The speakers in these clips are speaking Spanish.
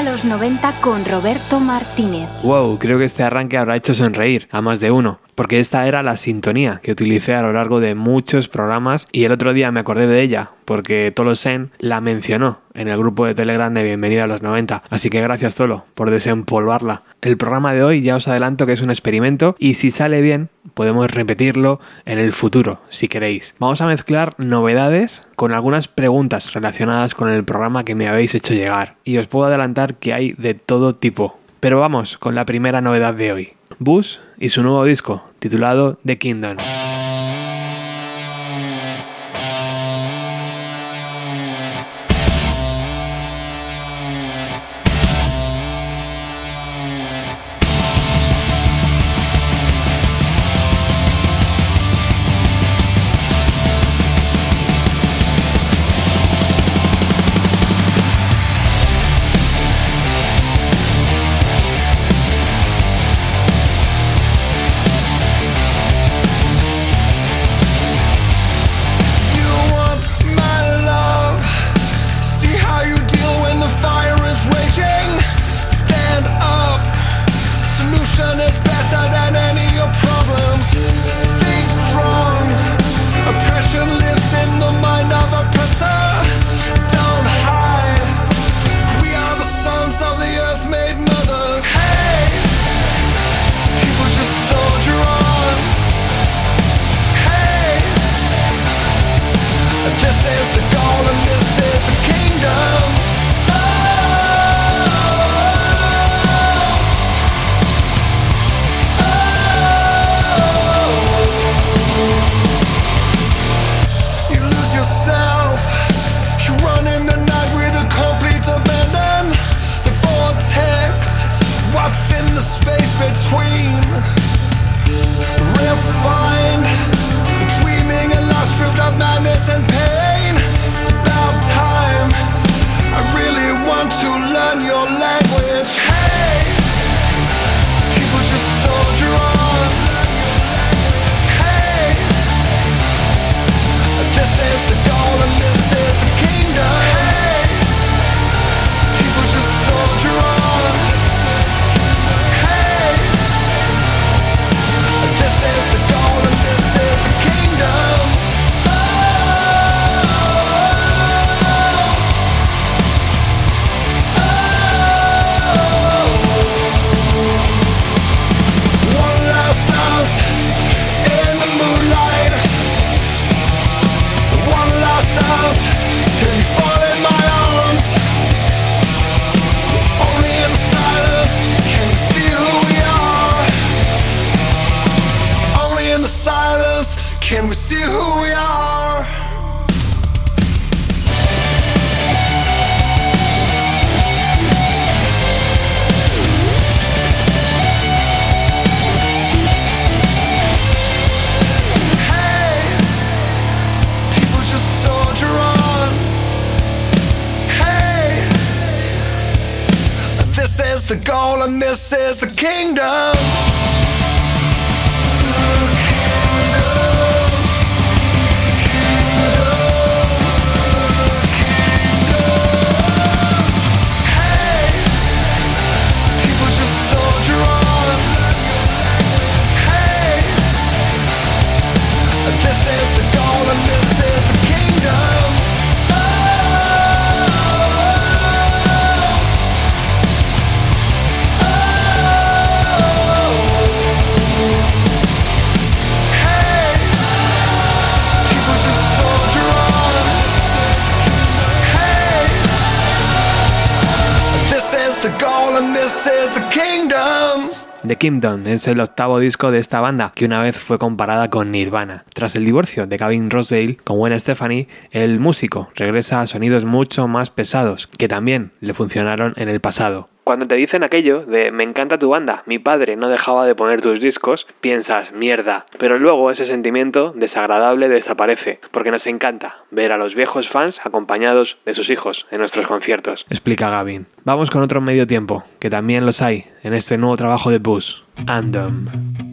a los 90 con Roberto Martínez. Wow, creo que este arranque habrá hecho sonreír a más de uno, porque esta era la sintonía que utilicé a lo largo de muchos programas y el otro día me acordé de ella, porque Tolo Sen la mencionó en el grupo de Telegram de Bienvenido a los 90, así que gracias Tolo por desempolvarla. El programa de hoy ya os adelanto que es un experimento y si sale bien podemos repetirlo en el futuro, si queréis. Vamos a mezclar novedades con algunas preguntas relacionadas con el programa que me habéis hecho llegar y os puedo adelantar que hay de todo tipo. Pero vamos con la primera novedad de hoy. Bush y su nuevo disco, titulado The Kingdom. The Kingdom es el octavo disco de esta banda, que una vez fue comparada con Nirvana. Tras el divorcio de Gavin Rossdale con Gwen Stefani, el músico regresa a sonidos mucho más pesados, que también le funcionaron en el pasado. Cuando te dicen aquello de me encanta tu banda, mi padre no dejaba de poner tus discos, piensas mierda. Pero luego ese sentimiento desagradable desaparece, porque nos encanta ver a los viejos fans acompañados de sus hijos en nuestros conciertos, explica Gavin. Vamos con otro medio tiempo, que también los hay en este nuevo trabajo de Bus, Andom.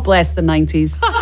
God bless the 90s.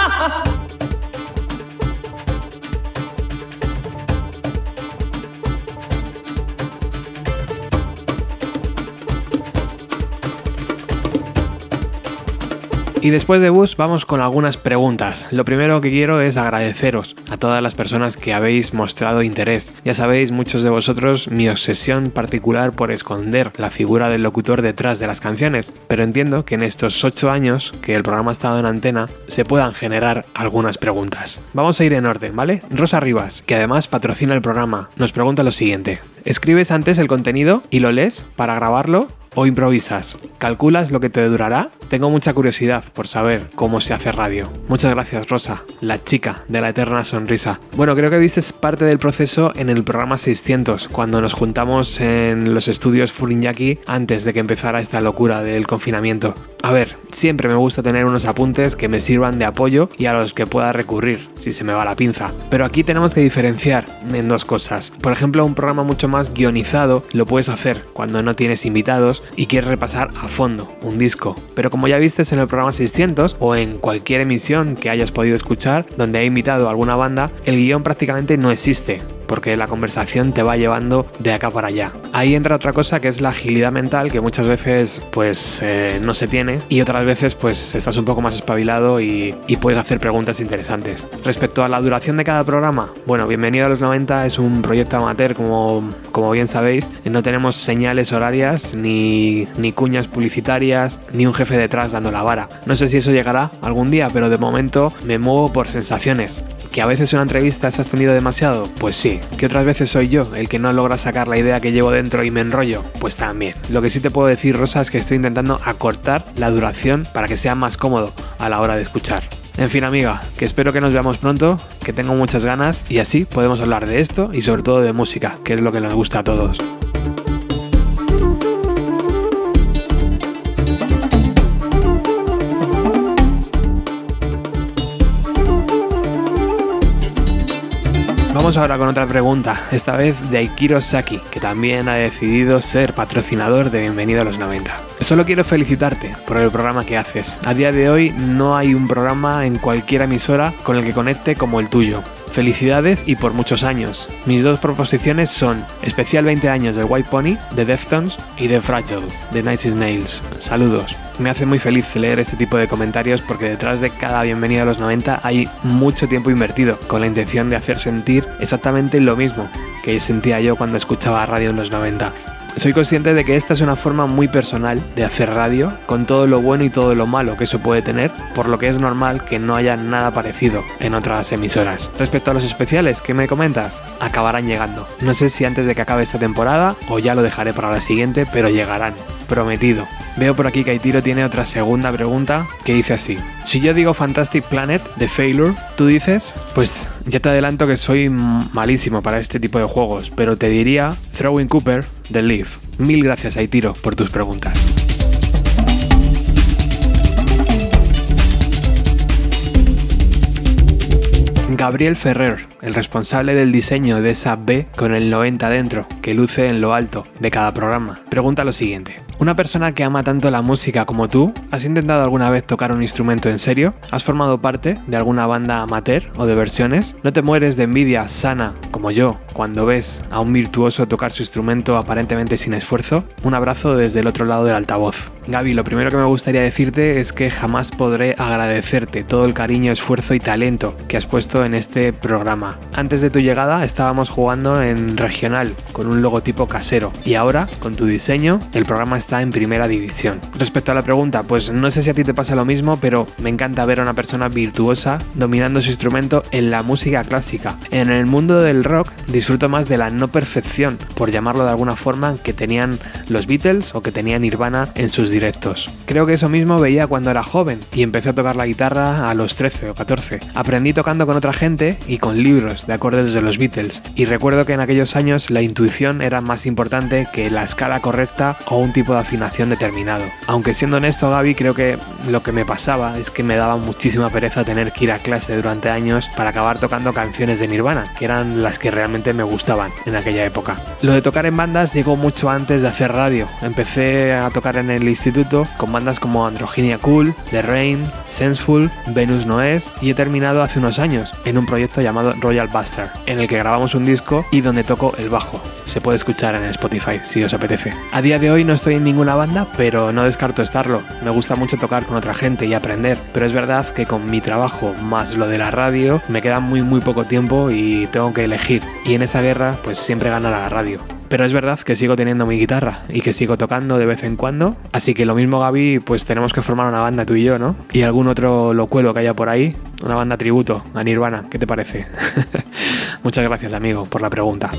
Y después de Bus vamos con algunas preguntas. Lo primero que quiero es agradeceros a todas las personas que habéis mostrado interés. Ya sabéis, muchos de vosotros, mi obsesión particular por esconder la figura del locutor detrás de las canciones, pero entiendo que en estos 8 años que el programa ha estado en antena se puedan generar algunas preguntas. Vamos a ir en orden, ¿vale? Rosa Rivas, que además patrocina el programa, nos pregunta lo siguiente. ¿Escribes antes el contenido y lo lees para grabarlo o improvisas? ¿Calculas lo que te durará? Tengo mucha curiosidad por saber cómo se hace radio. Muchas gracias, Rosa, la chica de la eterna sonrisa. Bueno, creo que viste parte del proceso en el programa 600, cuando nos juntamos en los estudios Furinyaki antes de que empezara esta locura del confinamiento. A ver, siempre me gusta tener unos apuntes que me sirvan de apoyo y a los que pueda recurrir si se me va la pinza. Pero aquí tenemos que diferenciar en dos cosas. Por ejemplo, un programa mucho más guionizado lo puedes hacer cuando no tienes invitados y quieres repasar a fondo un disco. Pero como ya vistes en el programa 600 o en cualquier emisión que hayas podido escuchar donde he invitado a alguna banda, el guion prácticamente no existe porque la conversación te va llevando de acá para allá. Ahí entra otra cosa que es la agilidad mental que muchas veces pues eh, no se tiene y otras veces pues estás un poco más espabilado y, puedes hacer preguntas interesantes. Respecto a la duración de cada programa, bueno, Bienvenido a los 90 es un proyecto amateur como, como bien sabéis, no tenemos señales horarias ni, ni cuñas publicitarias ni un jefe detrás dando la vara. No sé si eso llegará algún día, pero de momento me muevo por sensaciones. ¿Que a veces una entrevista se ha extendido demasiado? Pues sí. ¿Que otras veces soy yo el que no logra sacar la idea que llevo dentro y me enrollo? Pues también. Lo que sí te puedo decir, Rosa, es que estoy intentando acortar la duración para que sea más cómodo a la hora de escuchar. En fin, amiga, que espero que nos veamos pronto, que tengo muchas ganas y así podemos hablar de esto y sobre todo de música, que es lo que nos gusta a todos. Vamos ahora con otra pregunta, esta vez de Aikiro Saki, que también ha decidido ser patrocinador de Bienvenido a los 90. Solo quiero felicitarte por el programa que haces. A día de hoy no hay un programa en cualquier emisora con el que conecte como el tuyo. Felicidades y por muchos años. Mis dos proposiciones son especial 20 años de White Pony, de Deftones y de Fragile, de Night Nails. Saludos. Me hace muy feliz leer este tipo de comentarios porque detrás de cada bienvenida a los 90 hay mucho tiempo invertido con la intención de hacer sentir exactamente lo mismo que sentía yo cuando escuchaba radio en los 90. Soy consciente de que esta es una forma muy personal de hacer radio, con todo lo bueno y todo lo malo que eso puede tener, por lo que es normal que no haya nada parecido en otras emisoras. Respecto a los especiales, ¿qué me comentas? Acabarán llegando. No sé si antes de que acabe esta temporada o ya lo dejaré para la siguiente, pero llegarán. Prometido. Veo por aquí que Aitiro tiene otra segunda pregunta que dice así. Si yo digo Fantastic Planet de Failure, ¿tú dices? Pues ya te adelanto que soy malísimo para este tipo de juegos, pero te diría Throwing Cooper de Leaf. Mil gracias Aitiro por tus preguntas. Gabriel Ferrer, el responsable del diseño de esa B con el 90 dentro, que luce en lo alto de cada programa, pregunta lo siguiente. Una persona que ama tanto la música como tú, ¿has intentado alguna vez tocar un instrumento en serio? ¿Has formado parte de alguna banda amateur o de versiones? ¿No te mueres de envidia sana, como yo, cuando ves a un virtuoso tocar su instrumento aparentemente sin esfuerzo? Un abrazo desde el otro lado del altavoz. Gaby, lo primero que me gustaría decirte es que jamás podré agradecerte todo el cariño, esfuerzo y talento que has puesto en este programa. Antes de tu llegada estábamos jugando en regional con un logotipo casero y ahora, con tu diseño, el programa está en primera división. Respecto a la pregunta, pues no sé si a ti te pasa lo mismo, pero me encanta ver a una persona virtuosa dominando su instrumento en la música clásica. En el mundo del rock disfruto más de la no perfección, por llamarlo de alguna forma, que tenían los Beatles o que tenía Nirvana en sus directos. Creo que eso mismo veía cuando era joven y empecé a tocar la guitarra a los 13 o 14. Aprendí tocando con otra gente y con libros de acordes de los Beatles y recuerdo que en aquellos años la intuición era más importante que la escala correcta o un tipo de de afinación determinado. Aunque siendo honesto, Gaby, creo que lo que me pasaba es que me daba muchísima pereza tener que ir a clase durante años para acabar tocando canciones de Nirvana, que eran las que realmente me gustaban en aquella época. Lo de tocar en bandas llegó mucho antes de hacer radio. Empecé a tocar en el instituto con bandas como Androgynia Cool, The Rain, Senseful, Venus Noes y he terminado hace unos años en un proyecto llamado Royal Buster, en el que grabamos un disco y donde toco el bajo. Se puede escuchar en Spotify si os apetece. A día de hoy no estoy en ninguna banda, pero no descarto estarlo. Me gusta mucho tocar con otra gente y aprender, pero es verdad que con mi trabajo más lo de la radio me queda muy muy poco tiempo y tengo que elegir. Y en esa guerra pues siempre gana la radio. Pero es verdad que sigo teniendo mi guitarra y que sigo tocando de vez en cuando. Así que lo mismo, Gaby, pues tenemos que formar una banda tú y yo, ¿no? Y algún otro locuelo que haya por ahí. Una banda tributo a Nirvana. ¿Qué te parece? Muchas gracias, amigo, por la pregunta.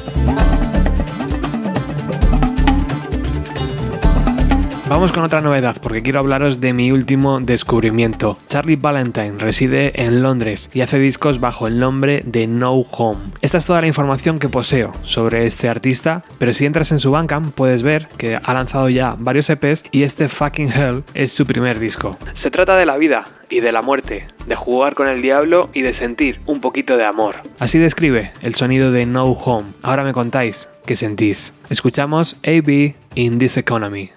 Vamos con otra novedad porque quiero hablaros de mi último descubrimiento. Charlie Valentine reside en Londres y hace discos bajo el nombre de No Home. Esta es toda la información que poseo sobre este artista, pero si entras en su Bandcamp puedes ver que ha lanzado ya varios EPs y este Fucking Hell es su primer disco. Se trata de la vida y de la muerte, de jugar con el diablo y de sentir un poquito de amor. Así describe el sonido de No Home. Ahora me contáis qué sentís. Escuchamos AB in This Economy.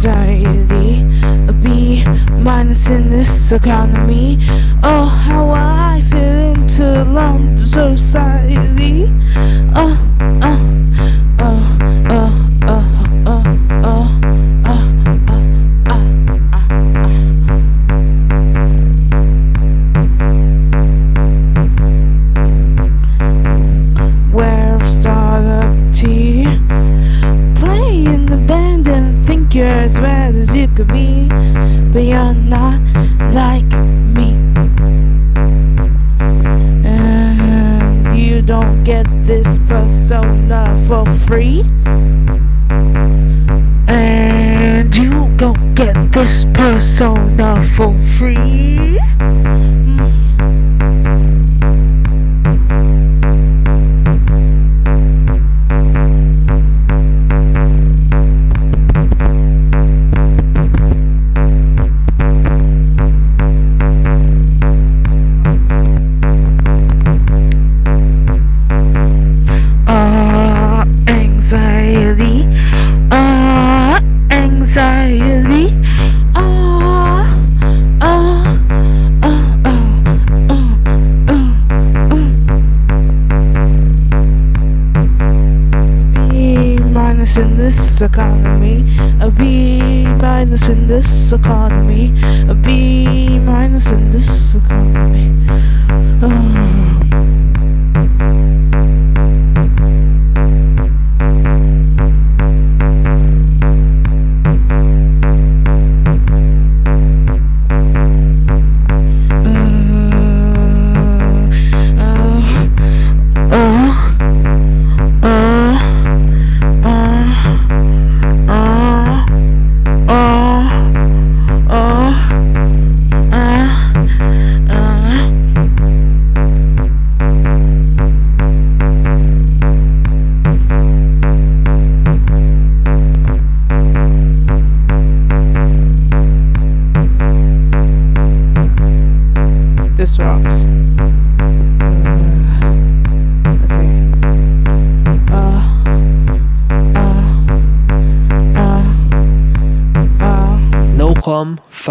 Anxiety, a B minus in this economy. Oh, how I fit into London society. Uh,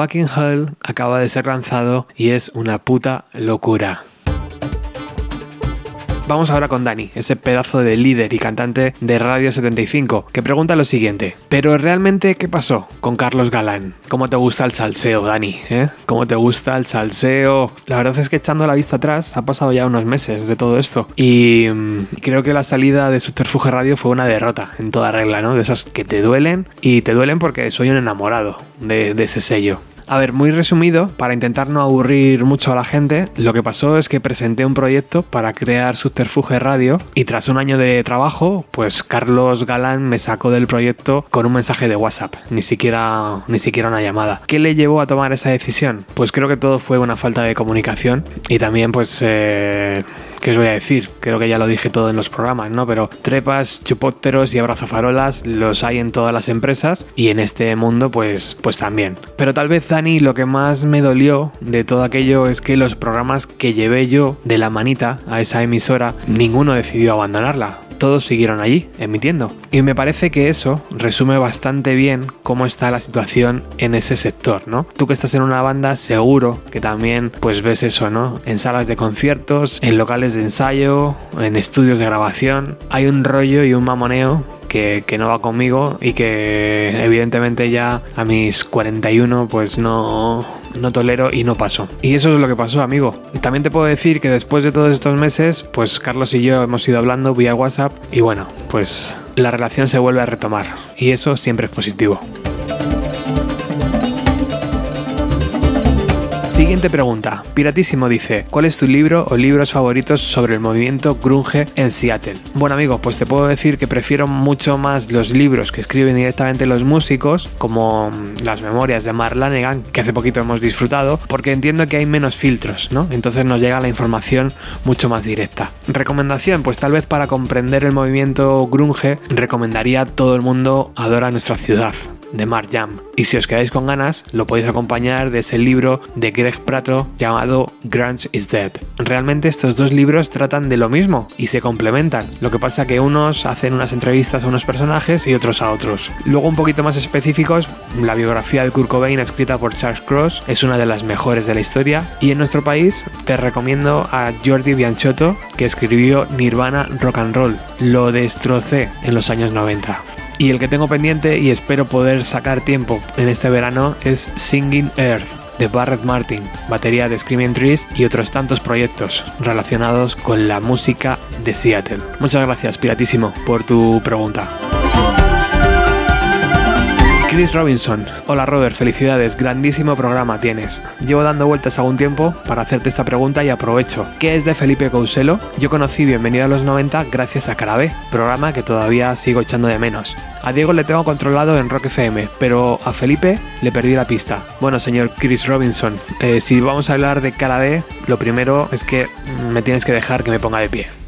Fucking Hell acaba de ser lanzado y es una puta locura. Vamos ahora con Dani, ese pedazo de líder y cantante de Radio 75, que pregunta lo siguiente. Pero realmente, ¿qué pasó con Carlos Galán? ¿Cómo te gusta el salseo, Dani? ¿Eh? ¿Cómo te gusta el salseo? La verdad es que echando la vista atrás, ha pasado ya unos meses de todo esto. Y mm, creo que la salida de Subterfuge Radio fue una derrota, en toda regla, ¿no? De esas que te duelen y te duelen porque soy un enamorado de ese sello. A ver, muy resumido, para intentar no aburrir mucho a la gente, lo que pasó es que presenté un proyecto para crear Subterfuge Radio y tras un año de trabajo, pues Carlos Galán me sacó del proyecto con un mensaje de WhatsApp, ni siquiera, ni siquiera una llamada. ¿Qué le llevó a tomar esa decisión? Pues creo que todo fue una falta de comunicación y también pues... Eh, ¿Qué os voy a decir? Creo que ya lo dije todo en los programas, ¿no? Pero trepas, chupópteros y abrazafarolas los hay en todas las empresas y en este mundo pues, pues también. Pero tal vez, Dani, lo que más me dolió de todo aquello es que los programas que llevé yo de la manita a esa emisora, ninguno decidió abandonarla todos siguieron allí, emitiendo. Y me parece que eso resume bastante bien cómo está la situación en ese sector, ¿no? Tú que estás en una banda, seguro que también pues ves eso, ¿no? En salas de conciertos, en locales de ensayo, en estudios de grabación, hay un rollo y un mamoneo que, no va conmigo y que evidentemente ya a mis 41 pues no, no tolero y no paso. Y eso es lo que pasó, amigo. También te puedo decir que después de todos estos meses, pues Carlos y yo hemos ido hablando vía WhatsApp y bueno, pues la relación se vuelve a retomar y eso siempre es positivo. Siguiente pregunta. Piratísimo dice, ¿cuál es tu libro o libros favoritos sobre el movimiento grunge en Seattle? Bueno amigo, pues te puedo decir que prefiero mucho más los libros que escriben directamente los músicos, como mm, las memorias de Mark Lanegan, que hace poquito hemos disfrutado, porque entiendo que hay menos filtros, ¿no? Entonces nos llega la información mucho más directa. Recomendación, pues tal vez para comprender el movimiento grunge, recomendaría Todo el mundo adora nuestra ciudad de Mark Jam. Y si os quedáis con ganas, lo podéis acompañar de ese libro de Greg Prato llamado Grunge is Dead. Realmente estos dos libros tratan de lo mismo y se complementan. Lo que pasa que unos hacen unas entrevistas a unos personajes y otros a otros. Luego un poquito más específicos, la biografía de Kurt Cobain escrita por Charles Cross es una de las mejores de la historia y en nuestro país te recomiendo a Jordi Bianchotto que escribió Nirvana Rock and Roll. Lo destrocé en los años 90. Y el que tengo pendiente y espero poder sacar tiempo en este verano es Singing Earth de Barrett Martin, batería de Screaming Trees y otros tantos proyectos relacionados con la música de Seattle. Muchas gracias, Piratísimo, por tu pregunta. Chris Robinson. Hola Robert, felicidades, grandísimo programa tienes. Llevo dando vueltas algún tiempo para hacerte esta pregunta y aprovecho. ¿Qué es de Felipe Couselo? Yo conocí Bienvenido a los 90 gracias a Carabé, programa que todavía sigo echando de menos. A Diego le tengo controlado en Rock FM, pero a Felipe le perdí la pista. Bueno, señor Chris Robinson, eh, si vamos a hablar de Carabé, lo primero es que me tienes que dejar que me ponga de pie.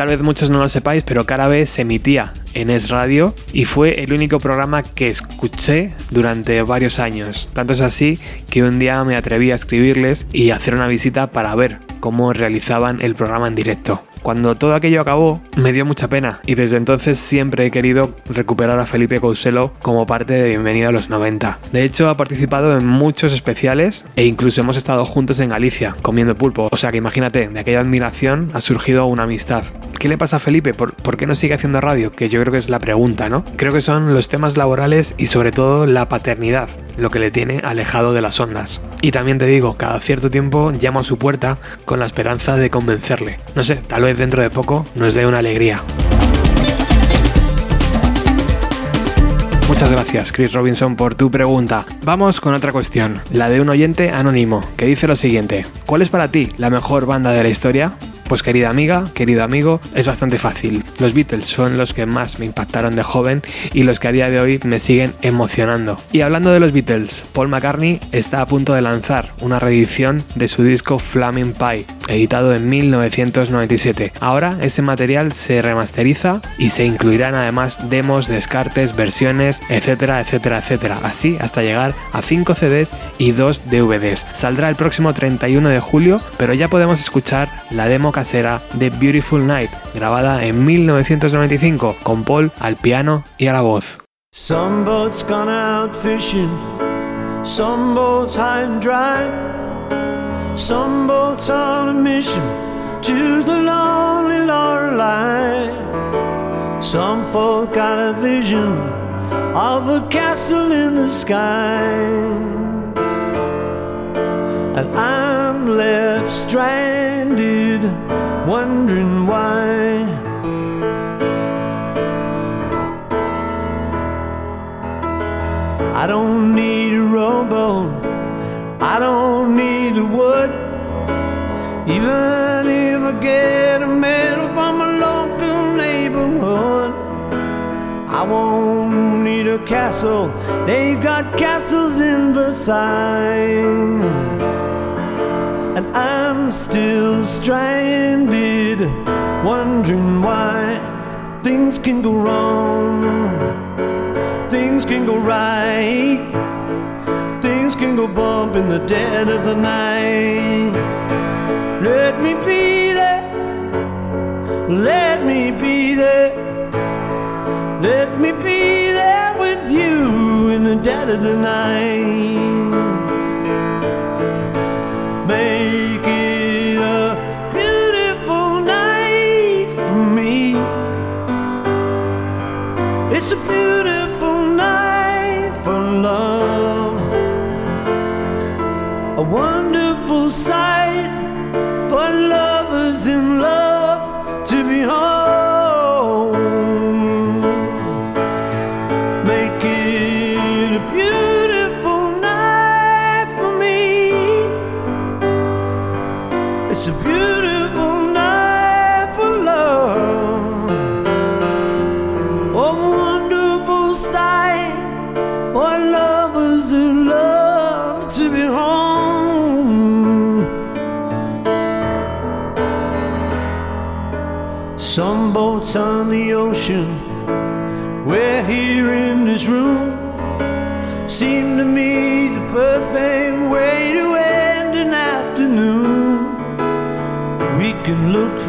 Tal vez muchos no lo sepáis, pero Carabe se emitía en Es Radio y fue el único programa que escuché durante varios años. Tanto es así que un día me atreví a escribirles y hacer una visita para ver cómo realizaban el programa en directo. Cuando todo aquello acabó, me dio mucha pena y desde entonces siempre he querido recuperar a Felipe Couselo como parte de Bienvenido a los 90. De hecho, ha participado en muchos especiales e incluso hemos estado juntos en Galicia comiendo pulpo. O sea que imagínate, de aquella admiración ha surgido una amistad. ¿Qué le pasa a Felipe? ¿Por, por qué no sigue haciendo radio? Que yo creo que es la pregunta, ¿no? Creo que son los temas laborales y sobre todo la paternidad lo que le tiene alejado de las ondas. Y también te digo, cada cierto tiempo llamo a su puerta con la esperanza de convencerle. No sé, tal vez dentro de poco nos dé una alegría. Muchas gracias, Chris Robinson, por tu pregunta. Vamos con otra cuestión, la de un oyente anónimo, que dice lo siguiente. ¿Cuál es para ti la mejor banda de la historia? Pues querida amiga, querido amigo, es bastante fácil. Los Beatles son los que más me impactaron de joven y los que a día de hoy me siguen emocionando. Y hablando de los Beatles, Paul McCartney está a punto de lanzar una reedición de su disco Flaming Pie, editado en 1997. Ahora ese material se remasteriza y se incluirán además demos, descartes, versiones, etcétera, etcétera, etcétera. Así hasta llegar a 5 CDs y 2 DVDs. Saldrá el próximo 31 de julio, pero ya podemos escuchar la demo casera de Beautiful Night, grabada en 1995 con Paul al piano y a la voz. Some boats on a mission to the lonely Lorelei. Some folk got a vision of a castle in the sky, and I'm left stranded, wondering why. I don't need a rowboat. I don't need a wood. Even if I get a medal from a local neighborhood, I won't need a castle. They've got castles in Versailles. And I'm still stranded, wondering why things can go wrong things can go right. Go bump in the dead of the night. Let me be there. Let me be there. Let me be there with you in the dead of the night. Make it a beautiful night for me. It's a beautiful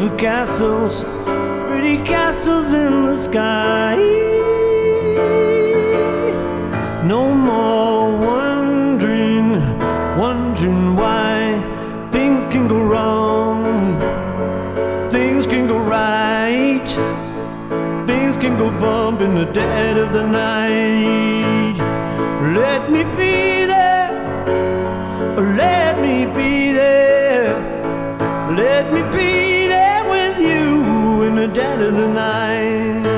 for castles, pretty castles in the sky. No more wondering, wondering why things can go wrong, things can go right, things can go bump in the dead of the night. Let me be there, let me be you in the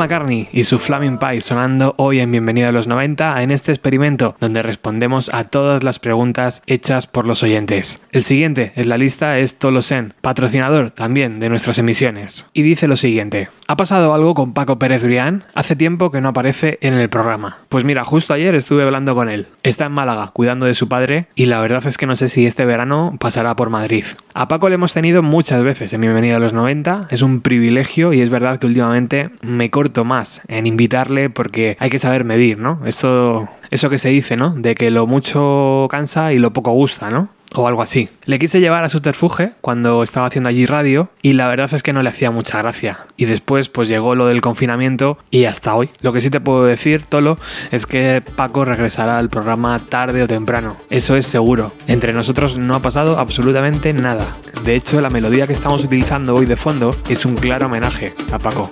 McCartney y su Flaming Pie sonando hoy en Bienvenido a los 90 en este experimento donde respondemos a todas las preguntas hechas por los oyentes. El siguiente en la lista es Tolosen, patrocinador también de nuestras emisiones. Y dice lo siguiente. ¿Ha pasado algo con Paco Pérez Brián? Hace tiempo que no aparece en el programa. Pues mira, justo ayer estuve hablando con él. Está en Málaga cuidando de su padre y la verdad es que no sé si este verano pasará por Madrid. A Paco le hemos tenido muchas veces en Bienvenido a los 90. Es un privilegio y es verdad que últimamente me corto más en invitarle porque hay que saber medir, ¿no? Esto, eso que se dice, ¿no? De que lo mucho cansa y lo poco gusta, ¿no? O algo así. Le quise llevar a Subterfuge cuando estaba haciendo allí radio y la verdad es que no le hacía mucha gracia. Y después pues llegó lo del confinamiento y hasta hoy. Lo que sí te puedo decir, Tolo, es que Paco regresará al programa tarde o temprano. Eso es seguro. Entre nosotros no ha pasado absolutamente nada. De hecho, la melodía que estamos utilizando hoy de fondo es un claro homenaje a Paco.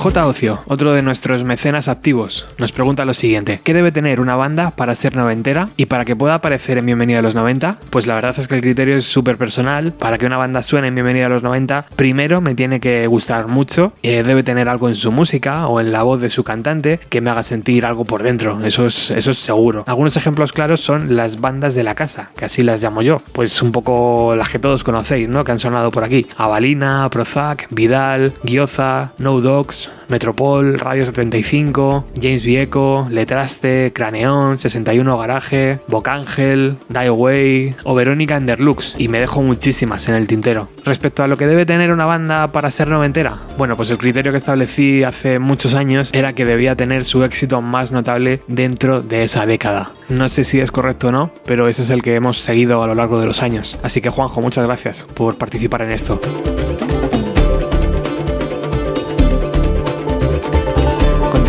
J. Ocio, otro de nuestros mecenas activos, nos pregunta lo siguiente: ¿Qué debe tener una banda para ser noventera y para que pueda aparecer en Bienvenida a los 90? Pues la verdad es que el criterio es súper personal. Para que una banda suene en Bienvenida a los 90, primero me tiene que gustar mucho, eh, debe tener algo en su música o en la voz de su cantante que me haga sentir algo por dentro, eso es, eso es seguro. Algunos ejemplos claros son las bandas de la casa, que así las llamo yo, pues un poco las que todos conocéis, ¿no? Que han sonado por aquí: Avalina, Prozac, Vidal, Gioza, No Dogs. Metropol, Radio 75, James Vieco, Letraste, Craneón, 61 Garaje, Bocángel, Die Away o Verónica Enderlux y me dejo muchísimas en el tintero. Respecto a lo que debe tener una banda para ser noventera, bueno, pues el criterio que establecí hace muchos años era que debía tener su éxito más notable dentro de esa década. No sé si es correcto o no, pero ese es el que hemos seguido a lo largo de los años. Así que Juanjo, muchas gracias por participar en esto.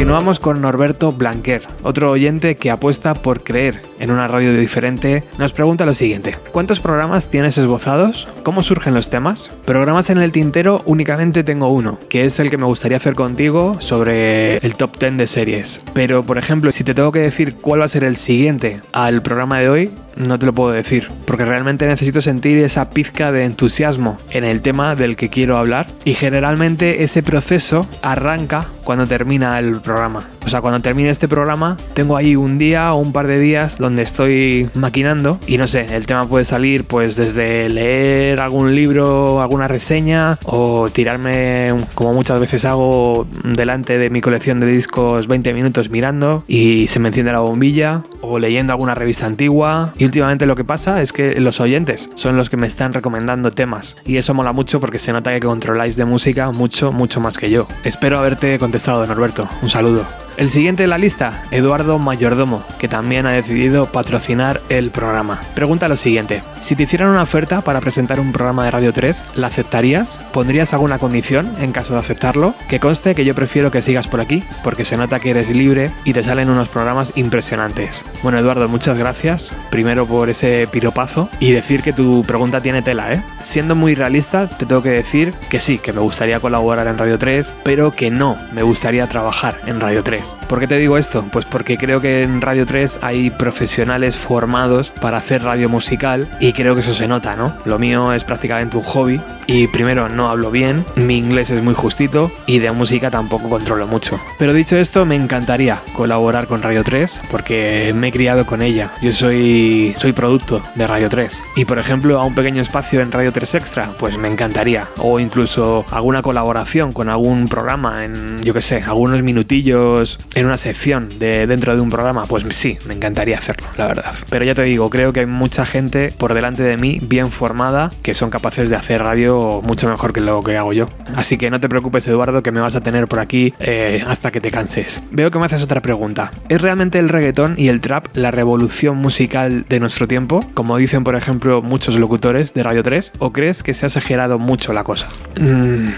Continuamos con Norberto Blanquer, otro oyente que apuesta por creer en una radio diferente. Nos pregunta lo siguiente: ¿Cuántos programas tienes esbozados? ¿Cómo surgen los temas? Programas en el tintero únicamente tengo uno, que es el que me gustaría hacer contigo sobre el top 10 de series. Pero, por ejemplo, si te tengo que decir cuál va a ser el siguiente al programa de hoy, no te lo puedo decir, porque realmente necesito sentir esa pizca de entusiasmo en el tema del que quiero hablar y generalmente ese proceso arranca cuando termina el programa. O sea, cuando termine este programa, tengo ahí un día o un par de días donde donde estoy maquinando y no sé, el tema puede salir pues desde leer algún libro, alguna reseña o tirarme como muchas veces hago delante de mi colección de discos 20 minutos mirando y se me enciende la bombilla o leyendo alguna revista antigua y últimamente lo que pasa es que los oyentes son los que me están recomendando temas y eso mola mucho porque se nota que controláis de música mucho, mucho más que yo. Espero haberte contestado, Norberto. Un saludo. El siguiente en la lista, Eduardo Mayordomo, que también ha decidido patrocinar el programa. Pregunta lo siguiente, si te hicieran una oferta para presentar un programa de Radio 3, ¿la aceptarías? ¿Pondrías alguna condición en caso de aceptarlo? Que conste que yo prefiero que sigas por aquí, porque se nota que eres libre y te salen unos programas impresionantes. Bueno, Eduardo, muchas gracias, primero por ese piropazo y decir que tu pregunta tiene tela, ¿eh? Siendo muy realista, te tengo que decir que sí, que me gustaría colaborar en Radio 3, pero que no me gustaría trabajar en Radio 3. ¿Por qué te digo esto? Pues porque creo que en Radio 3 hay profesionales formados para hacer radio musical y creo que eso se nota, ¿no? Lo mío es prácticamente un hobby y primero no hablo bien, mi inglés es muy justito y de música tampoco controlo mucho. Pero dicho esto, me encantaría colaborar con Radio 3 porque me he criado con ella. Yo soy, soy producto de Radio 3 y por ejemplo a un pequeño espacio en Radio 3 Extra, pues me encantaría. O incluso alguna colaboración con algún programa en, yo que sé, algunos minutillos en una sección de dentro de un programa, pues sí, me encantaría hacerlo, la verdad. Pero ya te digo, creo que hay mucha gente por delante de mí bien formada que son capaces de hacer radio mucho mejor que lo que hago yo. Así que no te preocupes, Eduardo, que me vas a tener por aquí eh, hasta que te canses. Veo que me haces otra pregunta. ¿Es realmente el reggaetón y el trap la revolución musical de nuestro tiempo? Como dicen, por ejemplo, muchos locutores de Radio 3, ¿o crees que se ha exagerado mucho la cosa? Mm.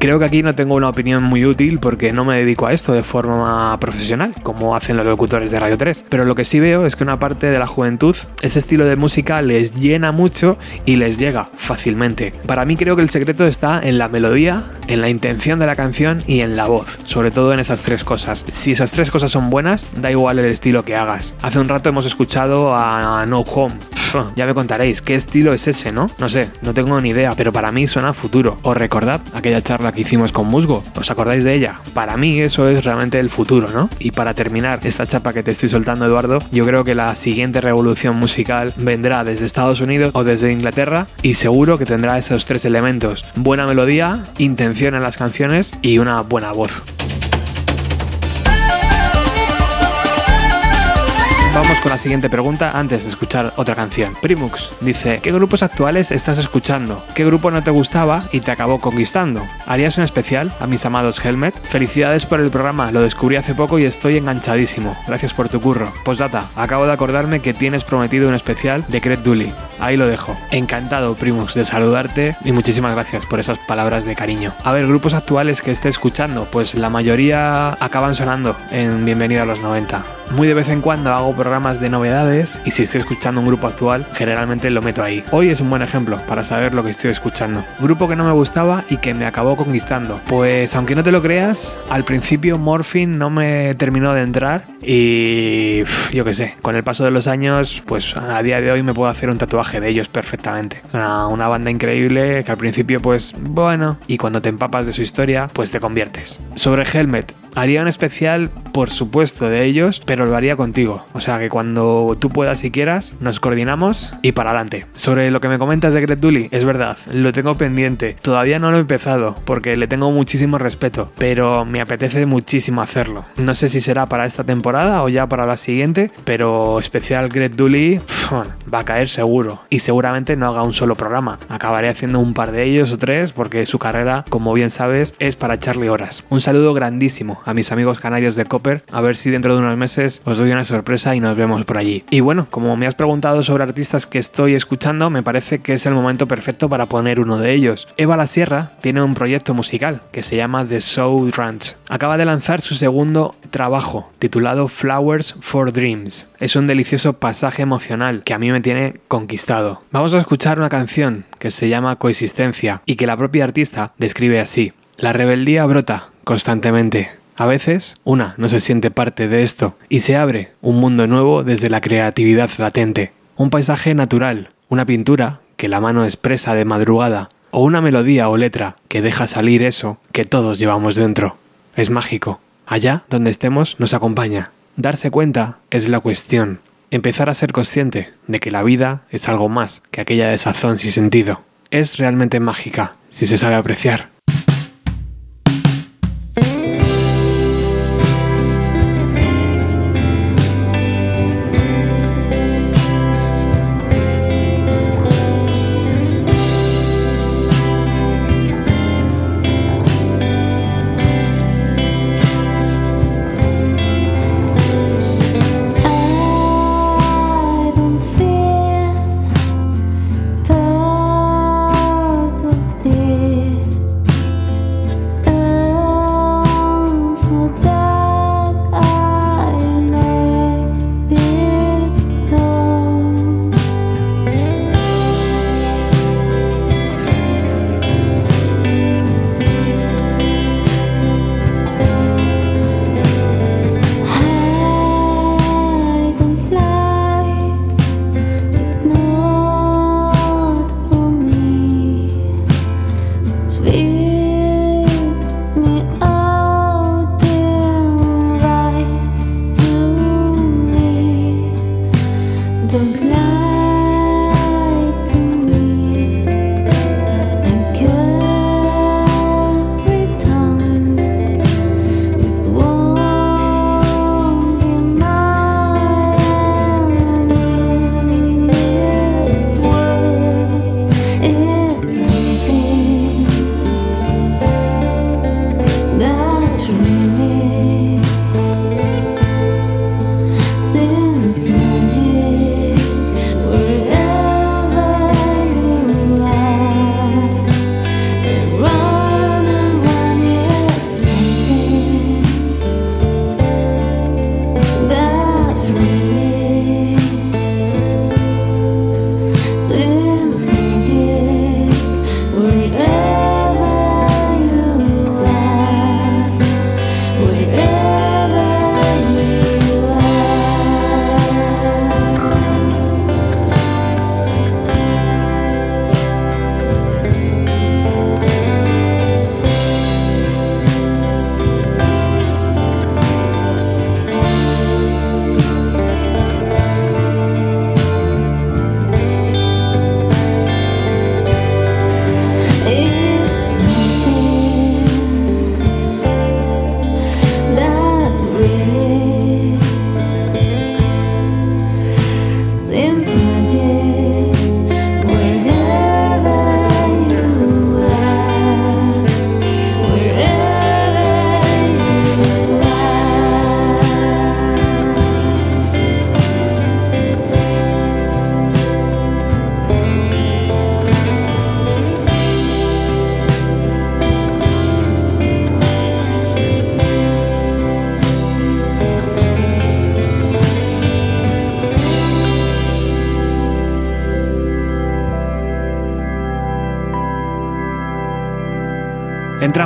Creo que aquí no tengo una opinión muy útil porque no me dedico a esto de forma profesional, como hacen los locutores de Radio 3. Pero lo que sí veo es que una parte de la juventud, ese estilo de música les llena mucho y les llega fácilmente. Para mí creo que el secreto está en la melodía, en la intención de la canción y en la voz. Sobre todo en esas tres cosas. Si esas tres cosas son buenas, da igual el estilo que hagas. Hace un rato hemos escuchado a No Home. Ya me contaréis qué estilo es ese, ¿no? No sé, no tengo ni idea, pero para mí suena futuro. ¿Os recordad aquella charla que hicimos con Musgo? ¿Os acordáis de ella? Para mí eso es realmente el futuro, ¿no? Y para terminar esta chapa que te estoy soltando, Eduardo, yo creo que la siguiente revolución musical vendrá desde Estados Unidos o desde Inglaterra y seguro que tendrá esos tres elementos. Buena melodía, intención en las canciones y una buena voz. Vamos con la siguiente pregunta antes de escuchar otra canción. Primux dice, ¿qué grupos actuales estás escuchando? ¿Qué grupo no te gustaba y te acabó conquistando? ¿Harías un especial a mis amados Helmet? Felicidades por el programa, lo descubrí hace poco y estoy enganchadísimo. Gracias por tu curro. Postdata, acabo de acordarme que tienes prometido un especial de Cred Dooley. Ahí lo dejo. Encantado, Primux, de saludarte y muchísimas gracias por esas palabras de cariño. A ver, grupos actuales que esté escuchando, pues la mayoría acaban sonando en Bienvenido a los 90. Muy de vez en cuando hago programas de novedades y si estoy escuchando un grupo actual, generalmente lo meto ahí. Hoy es un buen ejemplo para saber lo que estoy escuchando. Grupo que no me gustaba y que me acabó conquistando. Pues aunque no te lo creas, al principio Morphine no me terminó de entrar y yo qué sé, con el paso de los años, pues a día de hoy me puedo hacer un tatuaje de ellos perfectamente. Una banda increíble que al principio pues bueno, y cuando te empapas de su historia, pues te conviertes. Sobre Helmet, Haría un especial, por supuesto, de ellos, pero lo haría contigo. O sea que cuando tú puedas y quieras, nos coordinamos y para adelante. Sobre lo que me comentas de Greg Dooley, es verdad, lo tengo pendiente. Todavía no lo he empezado porque le tengo muchísimo respeto, pero me apetece muchísimo hacerlo. No sé si será para esta temporada o ya para la siguiente, pero especial Greg Dooley va a caer seguro. Y seguramente no haga un solo programa. Acabaré haciendo un par de ellos o tres porque su carrera, como bien sabes, es para echarle horas. Un saludo grandísimo a mis amigos canarios de Copper, a ver si dentro de unos meses os doy una sorpresa y nos vemos por allí. Y bueno, como me has preguntado sobre artistas que estoy escuchando, me parece que es el momento perfecto para poner uno de ellos. Eva La Sierra tiene un proyecto musical que se llama The Soul Ranch. Acaba de lanzar su segundo trabajo, titulado Flowers for Dreams. Es un delicioso pasaje emocional que a mí me tiene conquistado. Vamos a escuchar una canción que se llama Coexistencia y que la propia artista describe así. La rebeldía brota constantemente. A veces, una no se siente parte de esto y se abre un mundo nuevo desde la creatividad latente. Un paisaje natural, una pintura que la mano expresa de madrugada o una melodía o letra que deja salir eso que todos llevamos dentro. Es mágico. Allá donde estemos nos acompaña. Darse cuenta es la cuestión. Empezar a ser consciente de que la vida es algo más que aquella desazón sin sentido. Es realmente mágica si se sabe apreciar.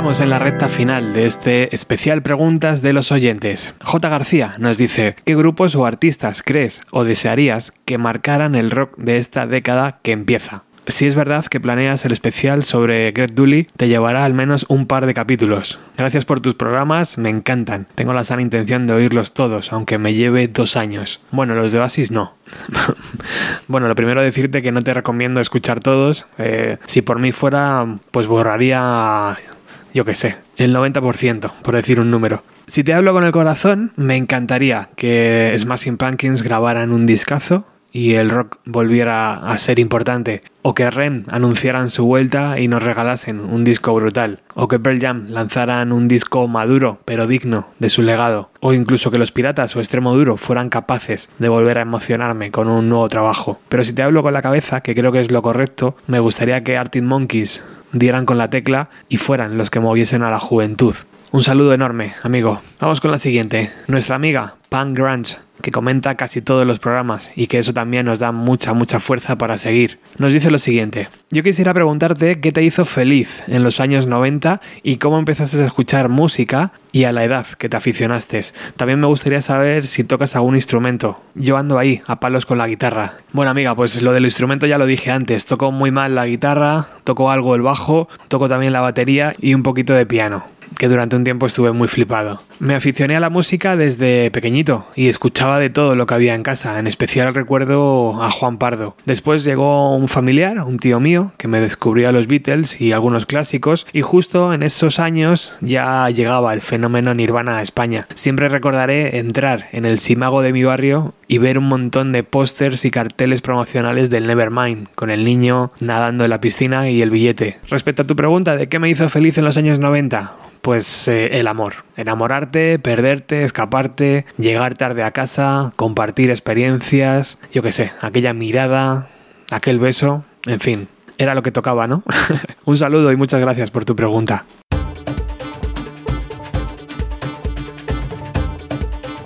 En la recta final de este especial preguntas de los oyentes. J. García nos dice, ¿qué grupos o artistas crees o desearías que marcaran el rock de esta década que empieza? Si es verdad que planeas el especial sobre Greg Dooley, te llevará al menos un par de capítulos. Gracias por tus programas, me encantan. Tengo la sana intención de oírlos todos, aunque me lleve dos años. Bueno, los de Basis no. bueno, lo primero decirte que no te recomiendo escuchar todos. Eh, si por mí fuera, pues borraría yo qué sé, el 90%, por decir un número. Si te hablo con el corazón, me encantaría que Smashing Pumpkins grabaran un discazo y el rock volviera a ser importante, o que Ren anunciaran su vuelta y nos regalasen un disco brutal, o que Pearl Jam lanzaran un disco maduro pero digno de su legado, o incluso que los piratas o extremo duro fueran capaces de volver a emocionarme con un nuevo trabajo. Pero si te hablo con la cabeza, que creo que es lo correcto, me gustaría que Arctic Monkeys dieran con la tecla y fueran los que moviesen a la juventud. Un saludo enorme, amigo. Vamos con la siguiente. Nuestra amiga, Pan Grunge, que comenta casi todos los programas y que eso también nos da mucha, mucha fuerza para seguir. Nos dice lo siguiente. Yo quisiera preguntarte qué te hizo feliz en los años 90 y cómo empezaste a escuchar música y a la edad que te aficionaste. También me gustaría saber si tocas algún instrumento. Yo ando ahí, a palos con la guitarra. Bueno, amiga, pues lo del instrumento ya lo dije antes. Toco muy mal la guitarra, toco algo el bajo, toco también la batería y un poquito de piano. Que durante un tiempo estuve muy flipado. Me aficioné a la música desde pequeñito y escuchaba de todo lo que había en casa, en especial recuerdo a Juan Pardo. Después llegó un familiar, un tío mío, que me descubrió a los Beatles y algunos clásicos y justo en esos años ya llegaba el fenómeno Nirvana a España. Siempre recordaré entrar en el Simago de mi barrio y ver un montón de pósters y carteles promocionales del Nevermind, con el niño nadando en la piscina y el billete. Respecto a tu pregunta de qué me hizo feliz en los años 90, pues eh, el amor. Enamorarte, perderte, escaparte, llegar tarde a casa, compartir experiencias, yo qué sé, aquella mirada, aquel beso, en fin, era lo que tocaba, ¿no? Un saludo y muchas gracias por tu pregunta.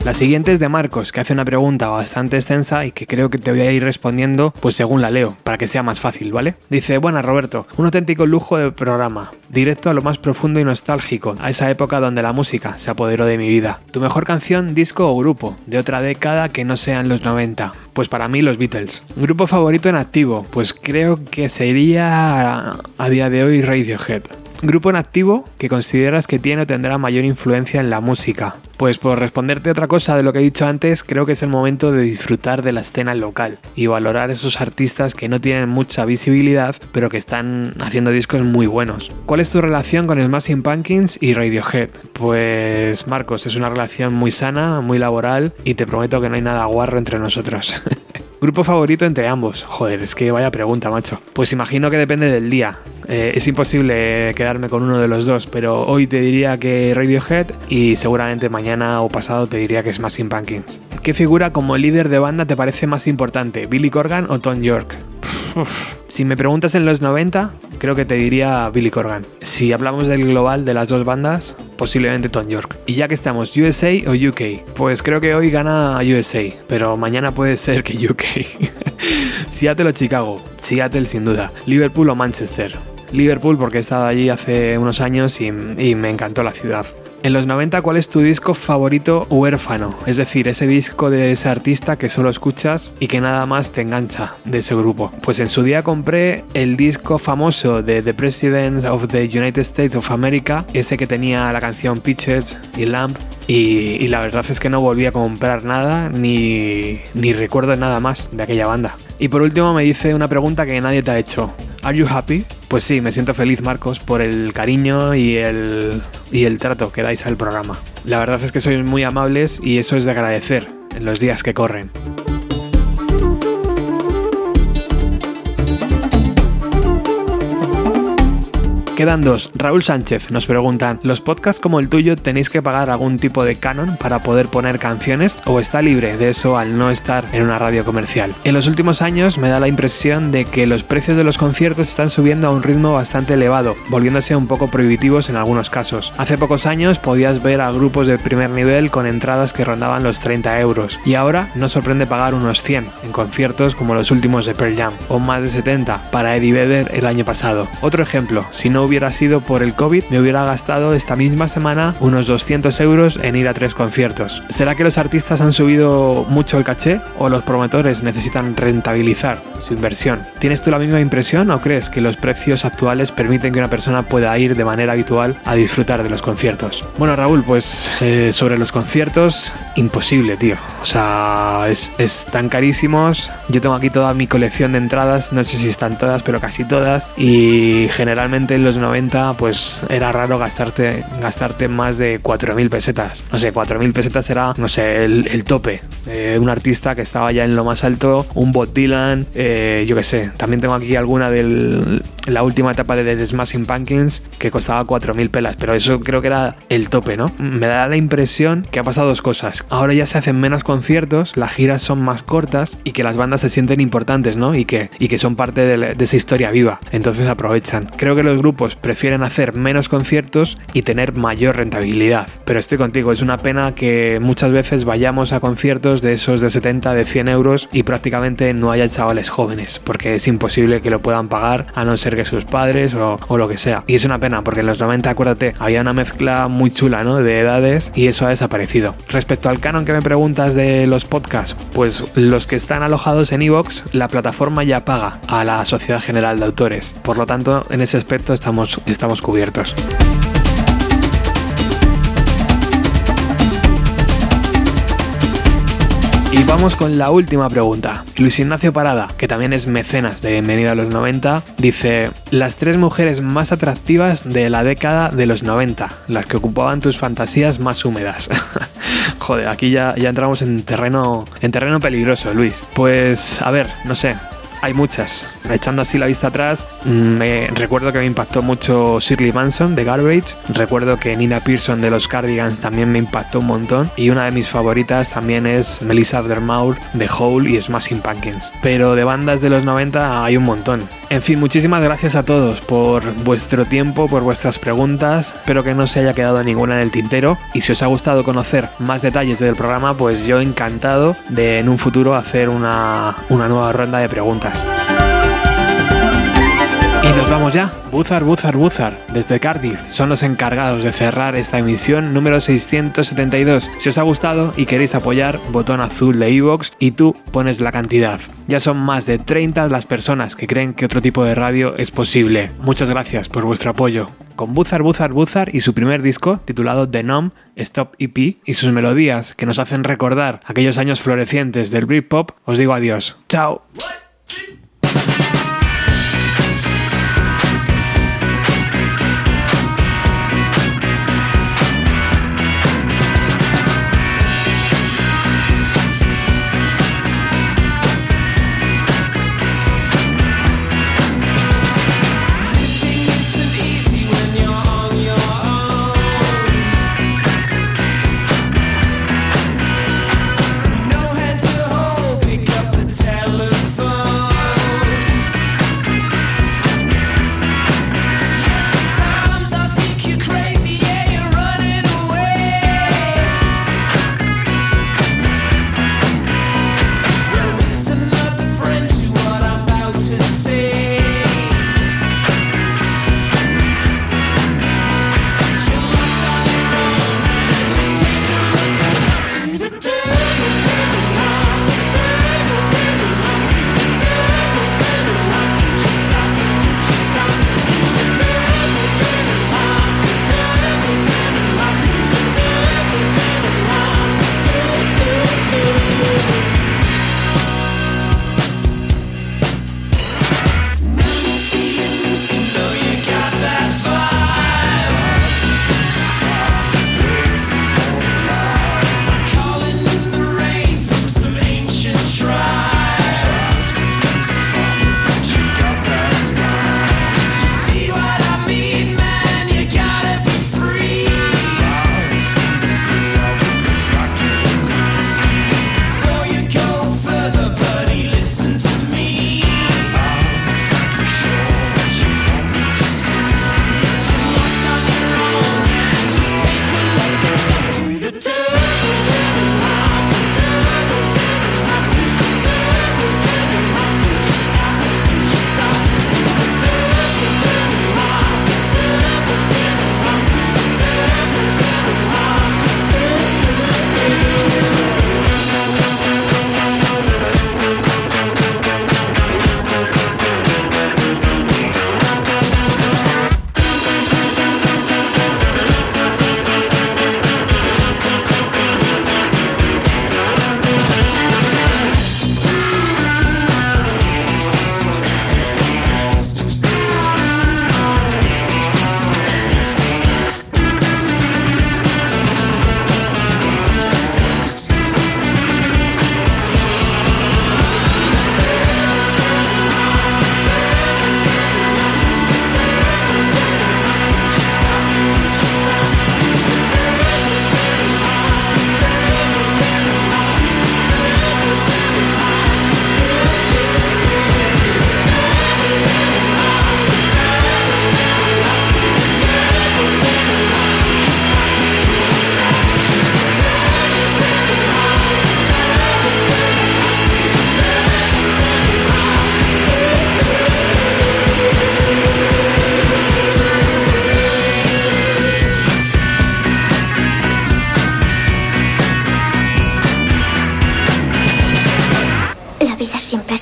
La siguiente es de Marcos, que hace una pregunta bastante extensa y que creo que te voy a ir respondiendo pues según la leo, para que sea más fácil, ¿vale? Dice, buenas Roberto, un auténtico lujo de programa, directo a lo más profundo y nostálgico, a esa época donde la música se apoderó de mi vida. Tu mejor canción, disco o grupo, de otra década que no sean los 90. Pues para mí los Beatles. Grupo favorito en activo, pues creo que sería a día de hoy Radiohead. Grupo en activo que consideras que tiene o tendrá mayor influencia en la música. Pues por responderte otra cosa de lo que he dicho antes, creo que es el momento de disfrutar de la escena local y valorar esos artistas que no tienen mucha visibilidad, pero que están haciendo discos muy buenos. ¿Cuál es tu relación con Smashing Pumpkins y Radiohead? Pues Marcos, es una relación muy sana, muy laboral y te prometo que no hay nada guarro entre nosotros. Grupo favorito entre ambos. Joder, es que vaya pregunta, macho. Pues imagino que depende del día. Eh, es imposible quedarme con uno de los dos, pero hoy te diría que Radiohead y seguramente mañana o pasado te diría que es Smashing Pumpkins. ¿Qué figura como líder de banda te parece más importante, Billy Corgan o Tom York? Uf. Si me preguntas en los 90, creo que te diría Billy Corgan. Si hablamos del global de las dos bandas, posiblemente Tom York. Y ya que estamos, USA o UK, pues creo que hoy gana USA, pero mañana puede ser que UK. Seattle o Chicago, Seattle sin duda. Liverpool o Manchester. Liverpool porque he estado allí hace unos años y, y me encantó la ciudad. En los 90, ¿cuál es tu disco favorito huérfano? Es decir, ese disco de ese artista que solo escuchas y que nada más te engancha de ese grupo. Pues en su día compré el disco famoso de The President of the United States of America, ese que tenía la canción Pitches y Lamp. Y, y la verdad es que no volví a comprar nada ni, ni recuerdo nada más de aquella banda. Y por último me dice una pregunta que nadie te ha hecho. ¿Are you happy? Pues sí, me siento feliz, Marcos, por el cariño y el, y el trato que dais al programa. La verdad es que sois muy amables y eso es de agradecer en los días que corren. Quedan dos. Raúl Sánchez nos preguntan, ¿los podcasts como el tuyo tenéis que pagar algún tipo de canon para poder poner canciones o está libre de eso al no estar en una radio comercial? En los últimos años me da la impresión de que los precios de los conciertos están subiendo a un ritmo bastante elevado, volviéndose un poco prohibitivos en algunos casos. Hace pocos años podías ver a grupos de primer nivel con entradas que rondaban los 30 euros y ahora nos sorprende pagar unos 100 en conciertos como los últimos de Pearl Jam o más de 70 para Eddie Vedder el año pasado. Otro ejemplo, si no hubiera sido por el COVID, me hubiera gastado esta misma semana unos 200 euros en ir a tres conciertos. ¿Será que los artistas han subido mucho el caché o los promotores necesitan rentabilizar su inversión? ¿Tienes tú la misma impresión o crees que los precios actuales permiten que una persona pueda ir de manera habitual a disfrutar de los conciertos? Bueno, Raúl, pues eh, sobre los conciertos, imposible, tío. O sea, es, están carísimos. Yo tengo aquí toda mi colección de entradas, no sé si están todas, pero casi todas. Y generalmente en los 90 pues era raro gastarte, gastarte más de 4.000 pesetas. No sé, 4.000 pesetas era, no sé, el, tope. Eh, un artista que estaba ya en lo más alto, un Bob Dylan, eh, yo qué sé. También tengo aquí alguna de la última etapa de The Smashing Pumpkins que costaba 4.000 pelas, pero eso creo que era el tope, ¿no? Me da la impresión que ha pasado dos cosas. Ahora ya se hacen menos conciertos, las giras son más cortas y que las bandas se sienten importantes, ¿no? Y que, y que son parte de, de esa historia viva. Entonces aprovechan. Creo que los grupos prefieren hacer menos conciertos y tener mayor rentabilidad. Pero estoy contigo, es una pena que muchas veces vayamos a conciertos de esos de 70, de 100 euros y prácticamente no haya chavales jóvenes, porque es imposible que lo puedan pagar a no ser que sus padres o, lo que sea. Y es una pena, porque en los 90, acuérdate, había una mezcla muy chula, ¿no? De edades y eso ha desaparecido. Respecto al canon que me preguntas de los podcasts, pues los que están alojados en Evox, la plataforma ya paga a la Sociedad General de Autores. Por lo tanto, en ese aspecto estamos, cubiertos. Y vamos con la última pregunta. Luis Ignacio Parada, que también es mecenas de Bienvenida a los 90, dice: Las tres mujeres más atractivas de la década de los 90, las que ocupaban tus fantasías más húmedas. Joder, aquí ya, ya entramos en terreno, en terreno peligroso, Luis. Pues, a ver, no sé hay muchas. Echando así la vista atrás, mm, me recuerdo que me impactó mucho Shirley Manson de Garbage. Recuerdo que Nina Pearson de los Cardigans también me impactó un montón. Y una de mis favoritas también es Melissa Aftermaur de Hole y Smashing Pumpkins. Pero de bandas de los 90 hay un montón. En fin, muchísimas gracias a todos por vuestro tiempo, por vuestras preguntas. Espero que no se haya quedado ninguna en el tintero. Y si os ha gustado conocer más detalles del programa, pues yo encantado de en un futuro hacer una, una nueva ronda de preguntas. Y nos vamos ya. Buzar, Buzar, Buzar, desde Cardiff, son los encargados de cerrar esta emisión número 672. Si os ha gustado y queréis apoyar, botón azul de iVoox y tú pones la cantidad. Ya son más de 30 las personas que creen que otro tipo de radio es posible. Muchas gracias por vuestro apoyo. Con Buzar, Buzar, Buzar y su primer disco, titulado The Nom, Stop EP, y sus melodías que nos hacen recordar aquellos años florecientes del Britpop, os digo adiós. ¡Chao!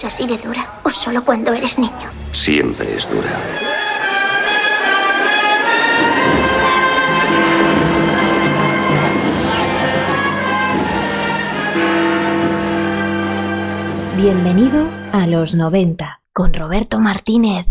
Así de dura o solo cuando eres niño? Siempre es dura. Bienvenido a los 90 con Roberto Martínez.